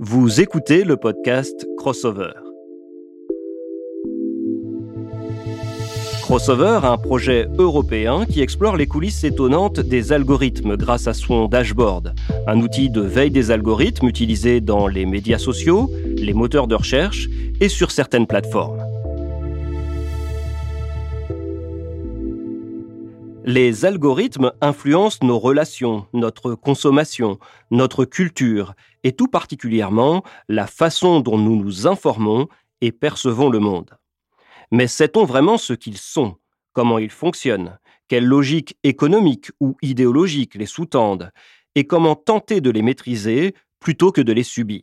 Vous écoutez le podcast Crossover. Crossover, un projet européen qui explore les coulisses étonnantes des algorithmes grâce à son dashboard, un outil de veille des algorithmes utilisé dans les médias sociaux, les moteurs de recherche et sur certaines plateformes. Les algorithmes influencent nos relations, notre consommation, notre culture et tout particulièrement la façon dont nous nous informons et percevons le monde. Mais sait-on vraiment ce qu'ils sont, comment ils fonctionnent, quelle logique économique ou idéologique les sous-tendent, et comment tenter de les maîtriser plutôt que de les subir?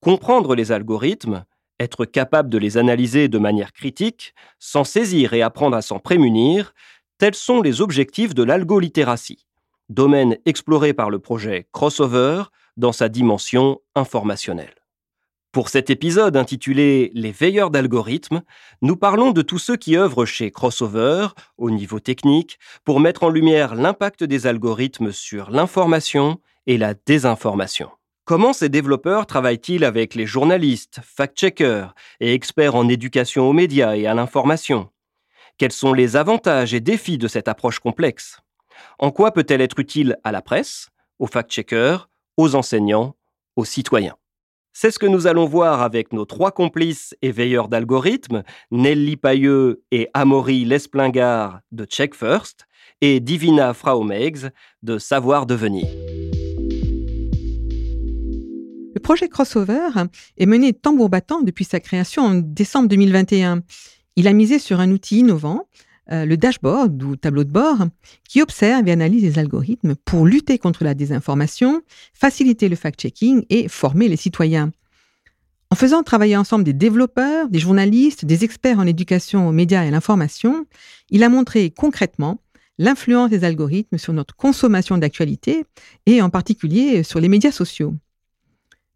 Comprendre les algorithmes, être capable de les analyser de manière critique, s'en saisir et apprendre à s'en prémunir, tels sont les objectifs de l'algolittératie, domaine exploré par le projet Crossover dans sa dimension informationnelle. Pour cet épisode intitulé Les veilleurs d'algorithmes, nous parlons de tous ceux qui œuvrent chez Crossover, au niveau technique, pour mettre en lumière l'impact des algorithmes sur l'information et la désinformation. Comment ces développeurs travaillent-ils avec les journalistes, fact-checkers et experts en éducation aux médias et à l'information? Quels sont les avantages et défis de cette approche complexe? En quoi peut-elle être utile à la presse, aux fact-checkers, aux enseignants, aux citoyens? C'est ce que nous allons voir avec nos trois complices et veilleurs d'algorithmes, Nelly Pailleux et Amaury Lesplingard de Check First et Divina Fraumegs de Savoir Devenir. Le projet Crossover est mené tambour battant depuis sa création en décembre 2021. Il a misé sur un outil innovant, euh, le dashboard ou tableau de bord, qui observe et analyse les algorithmes pour lutter contre la désinformation, faciliter le fact-checking et former les citoyens. En faisant travailler ensemble des développeurs, des journalistes, des experts en éducation aux médias et à l'information, il a montré concrètement l'influence des algorithmes sur notre consommation d'actualité et en particulier sur les médias sociaux.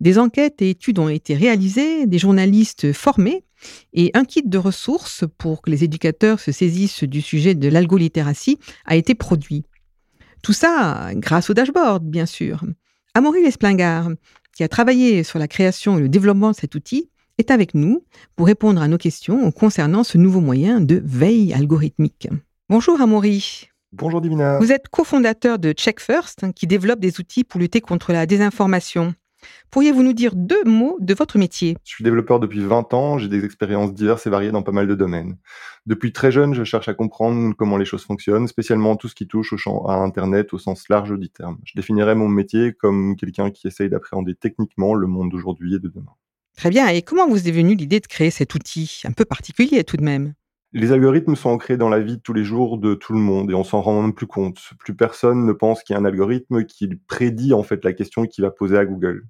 Des enquêtes et études ont été réalisées, des journalistes formés et un kit de ressources pour que les éducateurs se saisissent du sujet de l'algolittératie a été produit. Tout ça grâce au dashboard, bien sûr. Amaury Lesplingard, qui a travaillé sur la création et le développement de cet outil, est avec nous pour répondre à nos questions concernant ce nouveau moyen de veille algorithmique. Bonjour Amaury. Bonjour Divina. Vous êtes cofondateur de Check First, qui développe des outils pour lutter contre la désinformation. Pourriez-vous nous dire deux mots de votre métier? Je suis développeur depuis 20 ans, j'ai des expériences diverses et variées dans pas mal de domaines. Depuis très jeune, je cherche à comprendre comment les choses fonctionnent, spécialement tout ce qui touche au champ à Internet au sens large du terme. Je définirais mon métier comme quelqu'un qui essaye d'appréhender techniquement le monde d'aujourd'hui et de demain. Très bien, et comment vous est venue l'idée de créer cet outil, un peu particulier tout de même les algorithmes sont ancrés dans la vie de tous les jours de tout le monde et on s'en rend même plus compte. Plus personne ne pense qu'il y a un algorithme qui prédit en fait la question qu'il va poser à Google.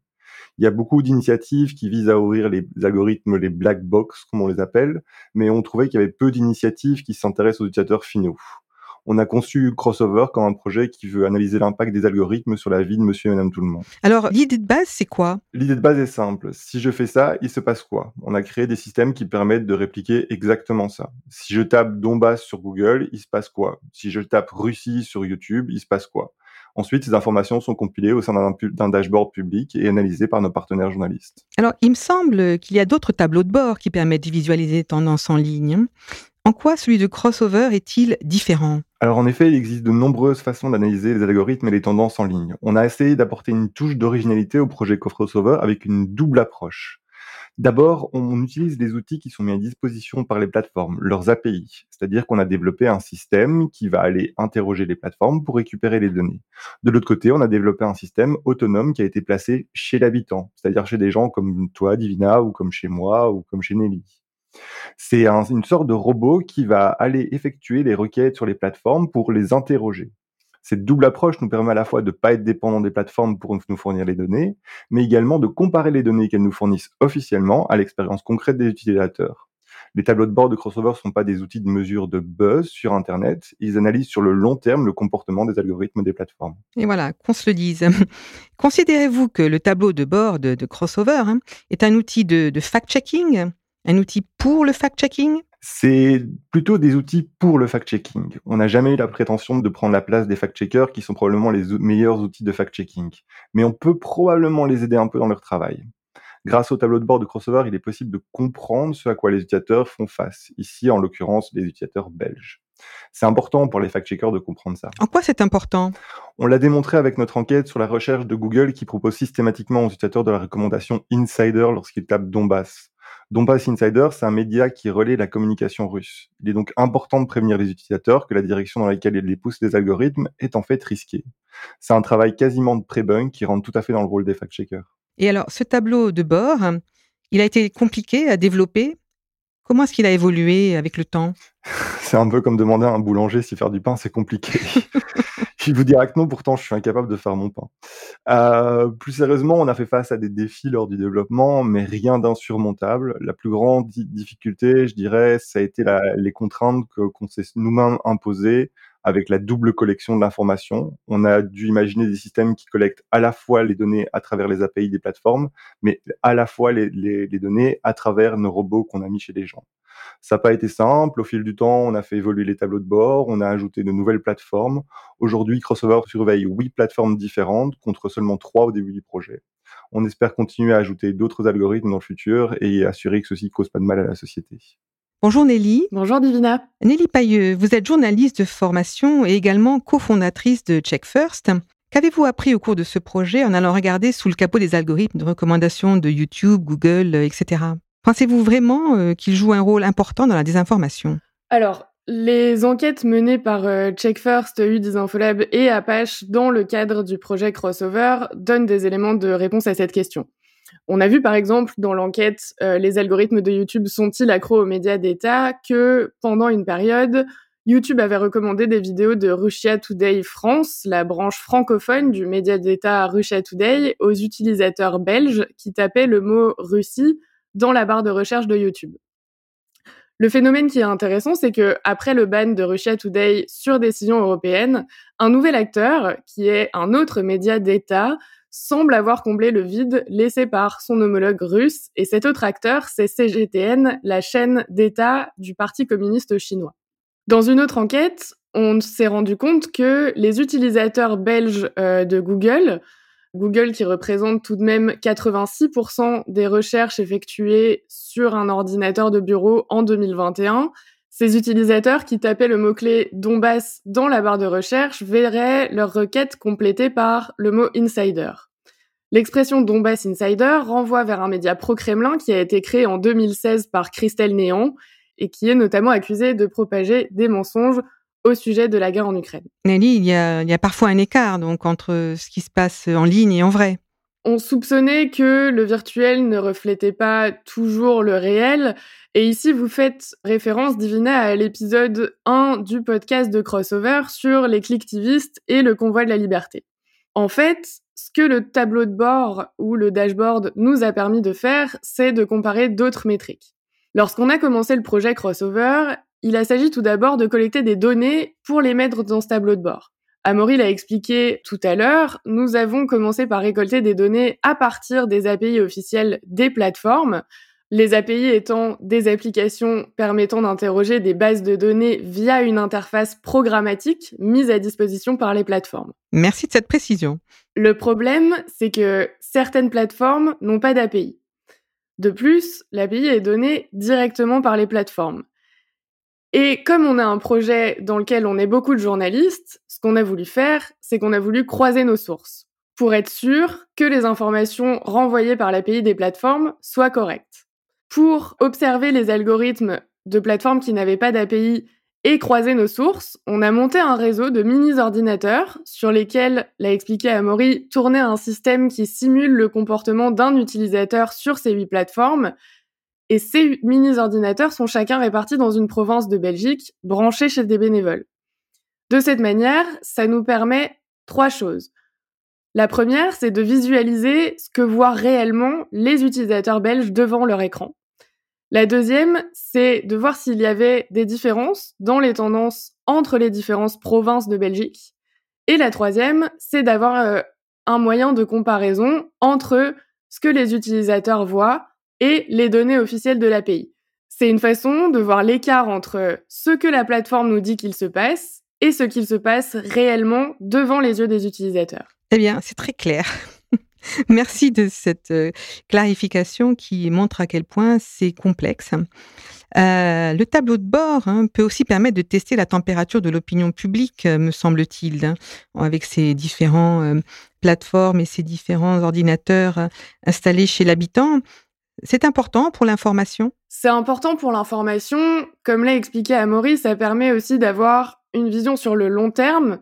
Il y a beaucoup d'initiatives qui visent à ouvrir les algorithmes, les black box, comme on les appelle, mais on trouvait qu'il y avait peu d'initiatives qui s'intéressent aux utilisateurs finaux. On a conçu Crossover comme un projet qui veut analyser l'impact des algorithmes sur la vie de monsieur et madame tout le monde. Alors, l'idée de base, c'est quoi? L'idée de base est simple. Si je fais ça, il se passe quoi? On a créé des systèmes qui permettent de répliquer exactement ça. Si je tape Donbass sur Google, il se passe quoi? Si je tape Russie sur YouTube, il se passe quoi? Ensuite, ces informations sont compilées au sein d'un dashboard public et analysées par nos partenaires journalistes. Alors, il me semble qu'il y a d'autres tableaux de bord qui permettent de visualiser les tendances en ligne. En quoi celui de Crossover est-il différent? Alors en effet, il existe de nombreuses façons d'analyser les algorithmes et les tendances en ligne. On a essayé d'apporter une touche d'originalité au projet Crossover avec une double approche. D'abord, on utilise des outils qui sont mis à disposition par les plateformes, leurs API. C'est-à-dire qu'on a développé un système qui va aller interroger les plateformes pour récupérer les données. De l'autre côté, on a développé un système autonome qui a été placé chez l'habitant, c'est-à-dire chez des gens comme toi, Divina, ou comme chez moi, ou comme chez Nelly. C'est une sorte de robot qui va aller effectuer les requêtes sur les plateformes pour les interroger. Cette double approche nous permet à la fois de ne pas être dépendant des plateformes pour nous fournir les données, mais également de comparer les données qu'elles nous fournissent officiellement à l'expérience concrète des utilisateurs. Les tableaux de bord de Crossover ne sont pas des outils de mesure de buzz sur Internet, ils analysent sur le long terme le comportement des algorithmes des plateformes. Et voilà, qu'on se le dise. Considérez-vous que le tableau de bord de, Crossover hein, est un outil de fact-checking, un outil pour le fact-checking? C'est plutôt des outils pour le fact-checking. On n'a jamais eu la prétention de prendre la place des fact-checkers qui sont probablement les meilleurs outils de fact-checking. Mais on peut probablement les aider un peu dans leur travail. Grâce au tableau de bord de Crossover, il est possible de comprendre ce à quoi les utilisateurs font face. Ici, en l'occurrence, les utilisateurs belges. C'est important pour les fact-checkers de comprendre ça. En quoi c'est important? On l'a démontré avec notre enquête sur la recherche de Google qui propose systématiquement aux utilisateurs de la recommandation Insider lorsqu'ils tapent Donbass. Donbass Insider, c'est un média qui relaie la communication russe. Il est donc important de prévenir les utilisateurs que la direction dans laquelle ils les poussent les algorithmes est en fait risquée. C'est un travail quasiment de pré-bunk qui rentre tout à fait dans le rôle des fact-checkers. Et alors, ce tableau de bord, il a été compliqué à développer. Comment est-ce qu'il a évolué avec le temps? C'est un peu comme demander à un boulanger si faire du pain, c'est compliqué. je vous dirais que non, pourtant je suis incapable de faire mon pain. Euh, plus sérieusement, on a fait face à des défis lors du développement, mais rien d'insurmontable. La plus grande difficulté, je dirais, ça a été les contraintes qu'on s'est nous-mêmes imposées avec la double collection de l'information. On a dû imaginer des systèmes qui collectent à la fois les données à travers les API des plateformes, mais à la fois les, les, les données à travers nos robots qu'on a mis chez les gens. Ça n'a pas été simple. Au fil du temps, on a fait évoluer les tableaux de bord, on a ajouté de nouvelles plateformes. Aujourd'hui, Crossover surveille huit plateformes différentes contre seulement trois au début du projet. On espère continuer à ajouter d'autres algorithmes dans le futur et assurer que ceci ne cause pas de mal à la société. Bonjour Nelly. Bonjour Divina. Nelly Pailleux, vous êtes journaliste de formation et également cofondatrice de Check First. Qu'avez-vous appris au cours de ce projet en allant regarder sous le capot des algorithmes de recommandation de YouTube, Google, etc. Pensez-vous vraiment euh, qu'ils jouent un rôle important dans la désinformation? Alors, les enquêtes menées par euh, Check First, U10 et Apache dans le cadre du projet Crossover donnent des éléments de réponse à cette question. On a vu par exemple dans l'enquête euh, les algorithmes de YouTube sont-ils accros aux médias d'État? Que pendant une période, YouTube avait recommandé des vidéos de Russia Today France, la branche francophone du média d'État Russia Today, aux utilisateurs belges qui tapaient le mot Russie dans la barre de recherche de YouTube. Le phénomène qui est intéressant, c'est que après le ban de Russia Today sur décision européenne, un nouvel acteur, qui est un autre média d'État, semble avoir comblé le vide laissé par son homologue russe, et cet autre acteur, c'est CGTN, la chaîne d'État du Parti communiste chinois. Dans une autre enquête, on s'est rendu compte que les utilisateurs belges euh, de Google, Google qui représente tout de même 86% des recherches effectuées sur un ordinateur de bureau en 2021, ces utilisateurs qui tapaient le mot-clé Donbass dans la barre de recherche verraient leur requête complétée par le mot insider. L'expression Donbass Insider renvoie vers un média pro-Kremlin qui a été créé en 2016 par Christelle Néant et qui est notamment accusé de propager des mensonges au sujet de la guerre en Ukraine. Nelly, il y a, il y a parfois un écart donc entre ce qui se passe en ligne et en vrai. On soupçonnait que le virtuel ne reflétait pas toujours le réel. Et ici, vous faites référence, Divina, à l'épisode 1 du podcast de Crossover sur les clicktivistes et le convoi de la liberté. En fait, ce que le tableau de bord ou le dashboard nous a permis de faire, c'est de comparer d'autres métriques. Lorsqu'on a commencé le projet Crossover, il a s'agi tout d'abord de collecter des données pour les mettre dans ce tableau de bord. Amaury l'a expliqué tout à l'heure, nous avons commencé par récolter des données à partir des API officielles des plateformes, les API étant des applications permettant d'interroger des bases de données via une interface programmatique mise à disposition par les plateformes. Merci de cette précision. Le problème, c'est que certaines plateformes n'ont pas d'API. De plus, l'API est donnée directement par les plateformes. Et comme on a un projet dans lequel on est beaucoup de journalistes, ce qu'on a voulu faire, c'est qu'on a voulu croiser nos sources pour être sûr que les informations renvoyées par l'API des plateformes soient correctes pour observer les algorithmes de plateformes qui n'avaient pas d'API et croiser nos sources, on a monté un réseau de mini-ordinateurs sur lesquels, l'a expliqué Amaury, tournait un système qui simule le comportement d'un utilisateur sur ces huit plateformes. Et ces mini-ordinateurs sont chacun répartis dans une province de Belgique, branchés chez des bénévoles. De cette manière, ça nous permet trois choses. La première, c'est de visualiser ce que voient réellement les utilisateurs belges devant leur écran. La deuxième, c'est de voir s'il y avait des différences dans les tendances entre les différentes provinces de Belgique. Et la troisième, c'est d'avoir euh, un moyen de comparaison entre ce que les utilisateurs voient et les données officielles de l'API. C'est une façon de voir l'écart entre ce que la plateforme nous dit qu'il se passe et ce qu'il se passe réellement devant les yeux des utilisateurs. Eh bien, c'est très clair. Merci de cette euh, clarification qui montre à quel point c'est complexe. Euh, le tableau de bord hein, peut aussi permettre de tester la température de l'opinion publique, euh, me semble-t-il, hein, avec ces différentes plateformes et ces différents ordinateurs installés chez l'habitant. C'est important pour l'information? C'est important pour l'information. Comme l'a expliqué Amaury, ça permet aussi d'avoir une vision sur le long terme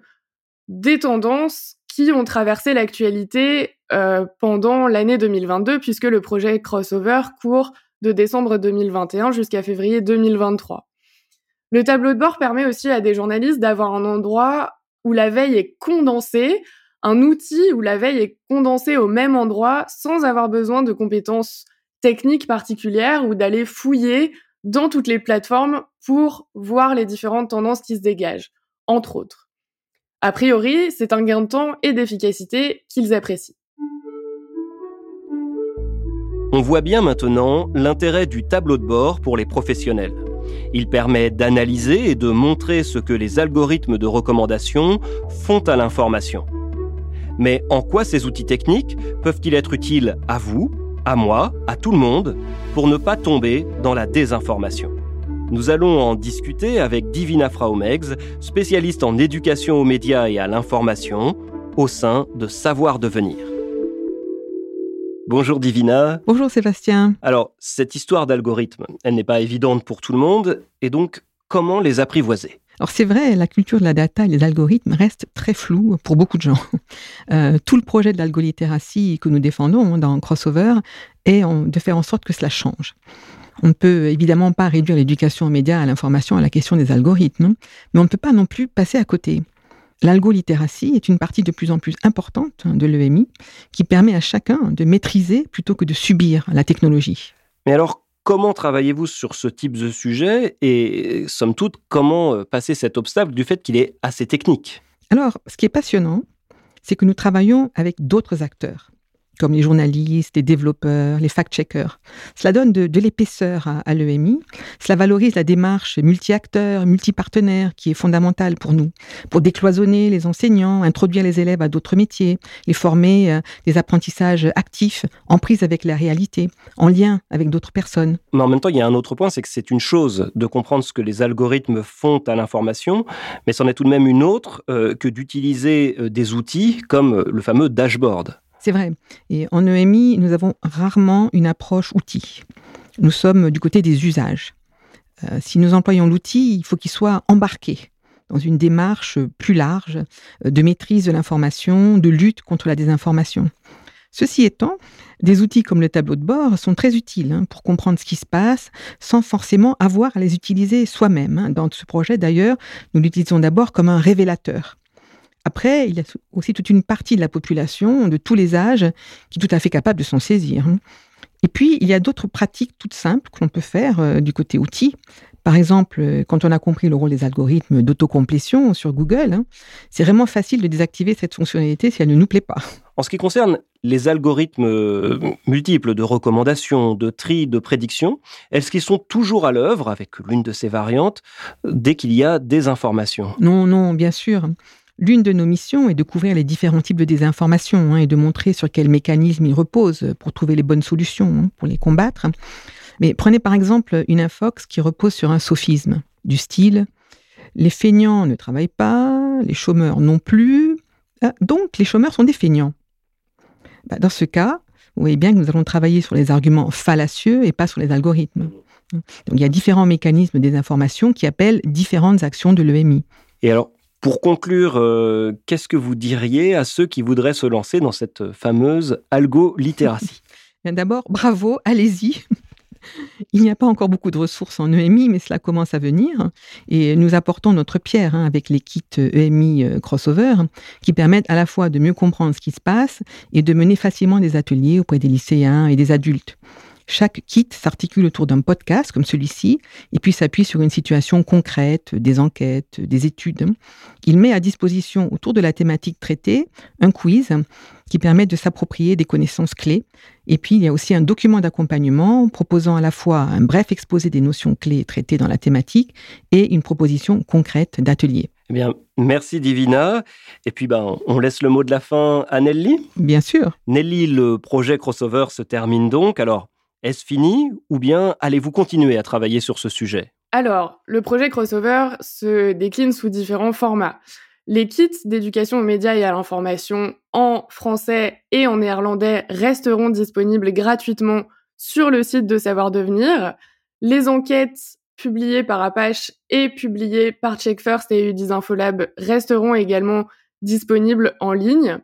des tendances qui ont traversé l'actualité euh, pendant l'année 2022, puisque le projet Crossover court de décembre 2021 jusqu'à février 2023. Le tableau de bord permet aussi à des journalistes d'avoir un endroit où la veille est condensée, un outil où la veille est condensée au même endroit sans avoir besoin de compétences techniques particulières ou d'aller fouiller dans toutes les plateformes pour voir les différentes tendances qui se dégagent, entre autres. A priori, c'est un gain de temps et d'efficacité qu'ils apprécient. On voit bien maintenant l'intérêt du tableau de bord pour les professionnels. Il permet d'analyser et de montrer ce que les algorithmes de recommandation font à l'information. Mais en quoi ces outils techniques peuvent-ils être utiles à vous, à moi, à tout le monde, pour ne pas tomber dans la désinformation nous allons en discuter avec Divina Fraumex, spécialiste en éducation aux médias et à l'information, au sein de Savoir Devenir. Bonjour Divina. Bonjour Sébastien. Alors, cette histoire d'algorithme, elle n'est pas évidente pour tout le monde, et donc comment les apprivoiser? Alors c'est vrai, la culture de la data et les algorithmes restent très flous pour beaucoup de gens. Euh, tout le projet de l'algolittératie que nous défendons dans Crossover est de faire en sorte que cela change. On ne peut évidemment pas réduire l'éducation aux médias, à l'information, à la question des algorithmes, mais on ne peut pas non plus passer à côté. L'algolittératie est une partie de plus en plus importante de l'EMI qui permet à chacun de maîtriser plutôt que de subir la technologie. Mais alors, comment travaillez-vous sur ce type de sujet et, somme toute, comment euh, passer cet obstacle du fait qu'il est assez technique? Alors, ce qui est passionnant, c'est que nous travaillons avec d'autres acteurs comme les journalistes, les développeurs, les fact-checkers. Cela donne de, l'épaisseur à, l'EMI. Cela valorise la démarche multi-acteurs, multi-partenaires qui est fondamentale pour nous, pour décloisonner les enseignants, introduire les élèves à d'autres métiers, les former euh, des apprentissages actifs, en prise avec la réalité, en lien avec d'autres personnes. Mais en même temps, il y a un autre point, c'est que c'est une chose de comprendre ce que les algorithmes font à l'information, mais c'en est tout de même une autre euh, que d'utiliser euh, des outils comme le fameux dashboard. C'est vrai. Et en EMI, nous avons rarement une approche outil. Nous sommes du côté des usages. Euh, si nous employons l'outil, il faut qu'il soit embarqué dans une démarche plus large euh, de maîtrise de l'information, de lutte contre la désinformation. Ceci étant, des outils comme le tableau de bord sont très utiles hein, pour comprendre ce qui se passe sans forcément avoir à les utiliser soi-même. Hein. Dans ce projet, d'ailleurs, nous l'utilisons d'abord comme un révélateur. Après, il y a aussi toute une partie de la population, de tous les âges, qui est tout à fait capable de s'en saisir. Hein. Et puis, il y a d'autres pratiques toutes simples que l'on peut faire euh, du côté outils. Par exemple, euh, quand on a compris le rôle des algorithmes d'autocomplétion sur Google, hein, c'est vraiment facile de désactiver cette fonctionnalité si elle ne nous plaît pas. En ce qui concerne les algorithmes euh, multiples de recommandation, de tri, de prédiction, est-ce qu'ils sont toujours à l'œuvre avec l'une de ces variantes dès qu'il y a des informations? Non, non, bien sûr. L'une de nos missions est de couvrir les différents types de désinformation hein, et de montrer sur quels mécanismes ils reposent pour trouver les bonnes solutions hein, pour les combattre. Mais prenez par exemple une infox qui repose sur un sophisme du style les feignants ne travaillent pas, les chômeurs non plus, ah, donc les chômeurs sont des feignants. Bah, dans ce cas, vous voyez bien que nous allons travailler sur les arguments fallacieux et pas sur les algorithmes. Donc il y a différents mécanismes des informations qui appellent différentes actions de l'EMI. Et alors, pour conclure, euh, qu'est-ce que vous diriez à ceux qui voudraient se lancer dans cette fameuse algo-littératie D'abord, bravo, allez-y. Il n'y a pas encore beaucoup de ressources en EMI, mais cela commence à venir. Et nous apportons notre pierre hein, avec les kits EMI euh, Crossover, qui permettent à la fois de mieux comprendre ce qui se passe et de mener facilement des ateliers auprès des lycéens et des adultes. Chaque kit s'articule autour d'un podcast comme celui-ci et puis s'appuie sur une situation concrète, des enquêtes, des études. Il met à disposition autour de la thématique traitée un quiz qui permet de s'approprier des connaissances clés. Et puis, il y a aussi un document d'accompagnement proposant à la fois un bref exposé des notions clés traitées dans la thématique et une proposition concrète d'atelier. Eh bien, merci Divina. Et puis, ben, on laisse le mot de la fin à Nelly. Bien sûr. Nelly, le projet Crossover se termine donc. Alors, est-ce fini ou bien allez-vous continuer à travailler sur ce sujet? Alors, le projet Crossover se décline sous différents formats. Les kits d'éducation aux médias et à l'information en français et en néerlandais resteront disponibles gratuitement sur le site de Savoir Devenir. Les enquêtes publiées par Apache et publiées par CheckFirst et UDIS Infolab resteront également disponibles en ligne.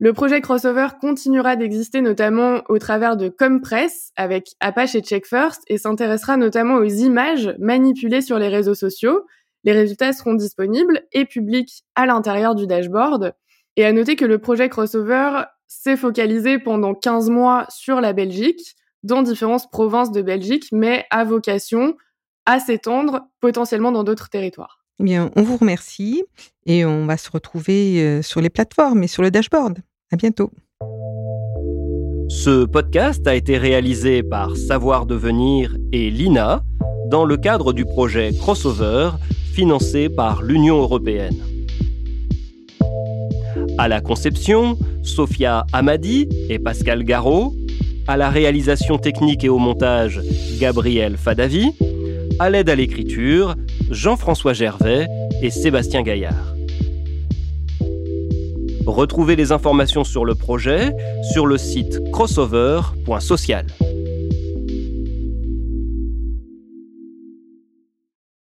Le projet Crossover continuera d'exister notamment au travers de Compress avec Apache et CheckFirst et s'intéressera notamment aux images manipulées sur les réseaux sociaux. Les résultats seront disponibles et publics à l'intérieur du dashboard. Et à noter que le projet Crossover s'est focalisé pendant 15 mois sur la Belgique, dans différentes provinces de Belgique, mais à vocation à s'étendre potentiellement dans d'autres territoires. Eh bien, on vous remercie et on va se retrouver euh, sur les plateformes et sur le dashboard. À bientôt. Ce podcast a été réalisé par Savoir Devenir et Lina dans le cadre du projet Crossover financé par l'Union européenne. À la conception, Sophia Amadi et Pascal Garot. À la réalisation technique et au montage, Gabriel Fadavi à l'aide à l'écriture, Jean-François Gervais et Sébastien Gaillard. Retrouvez les informations sur le projet sur le site crossover.social.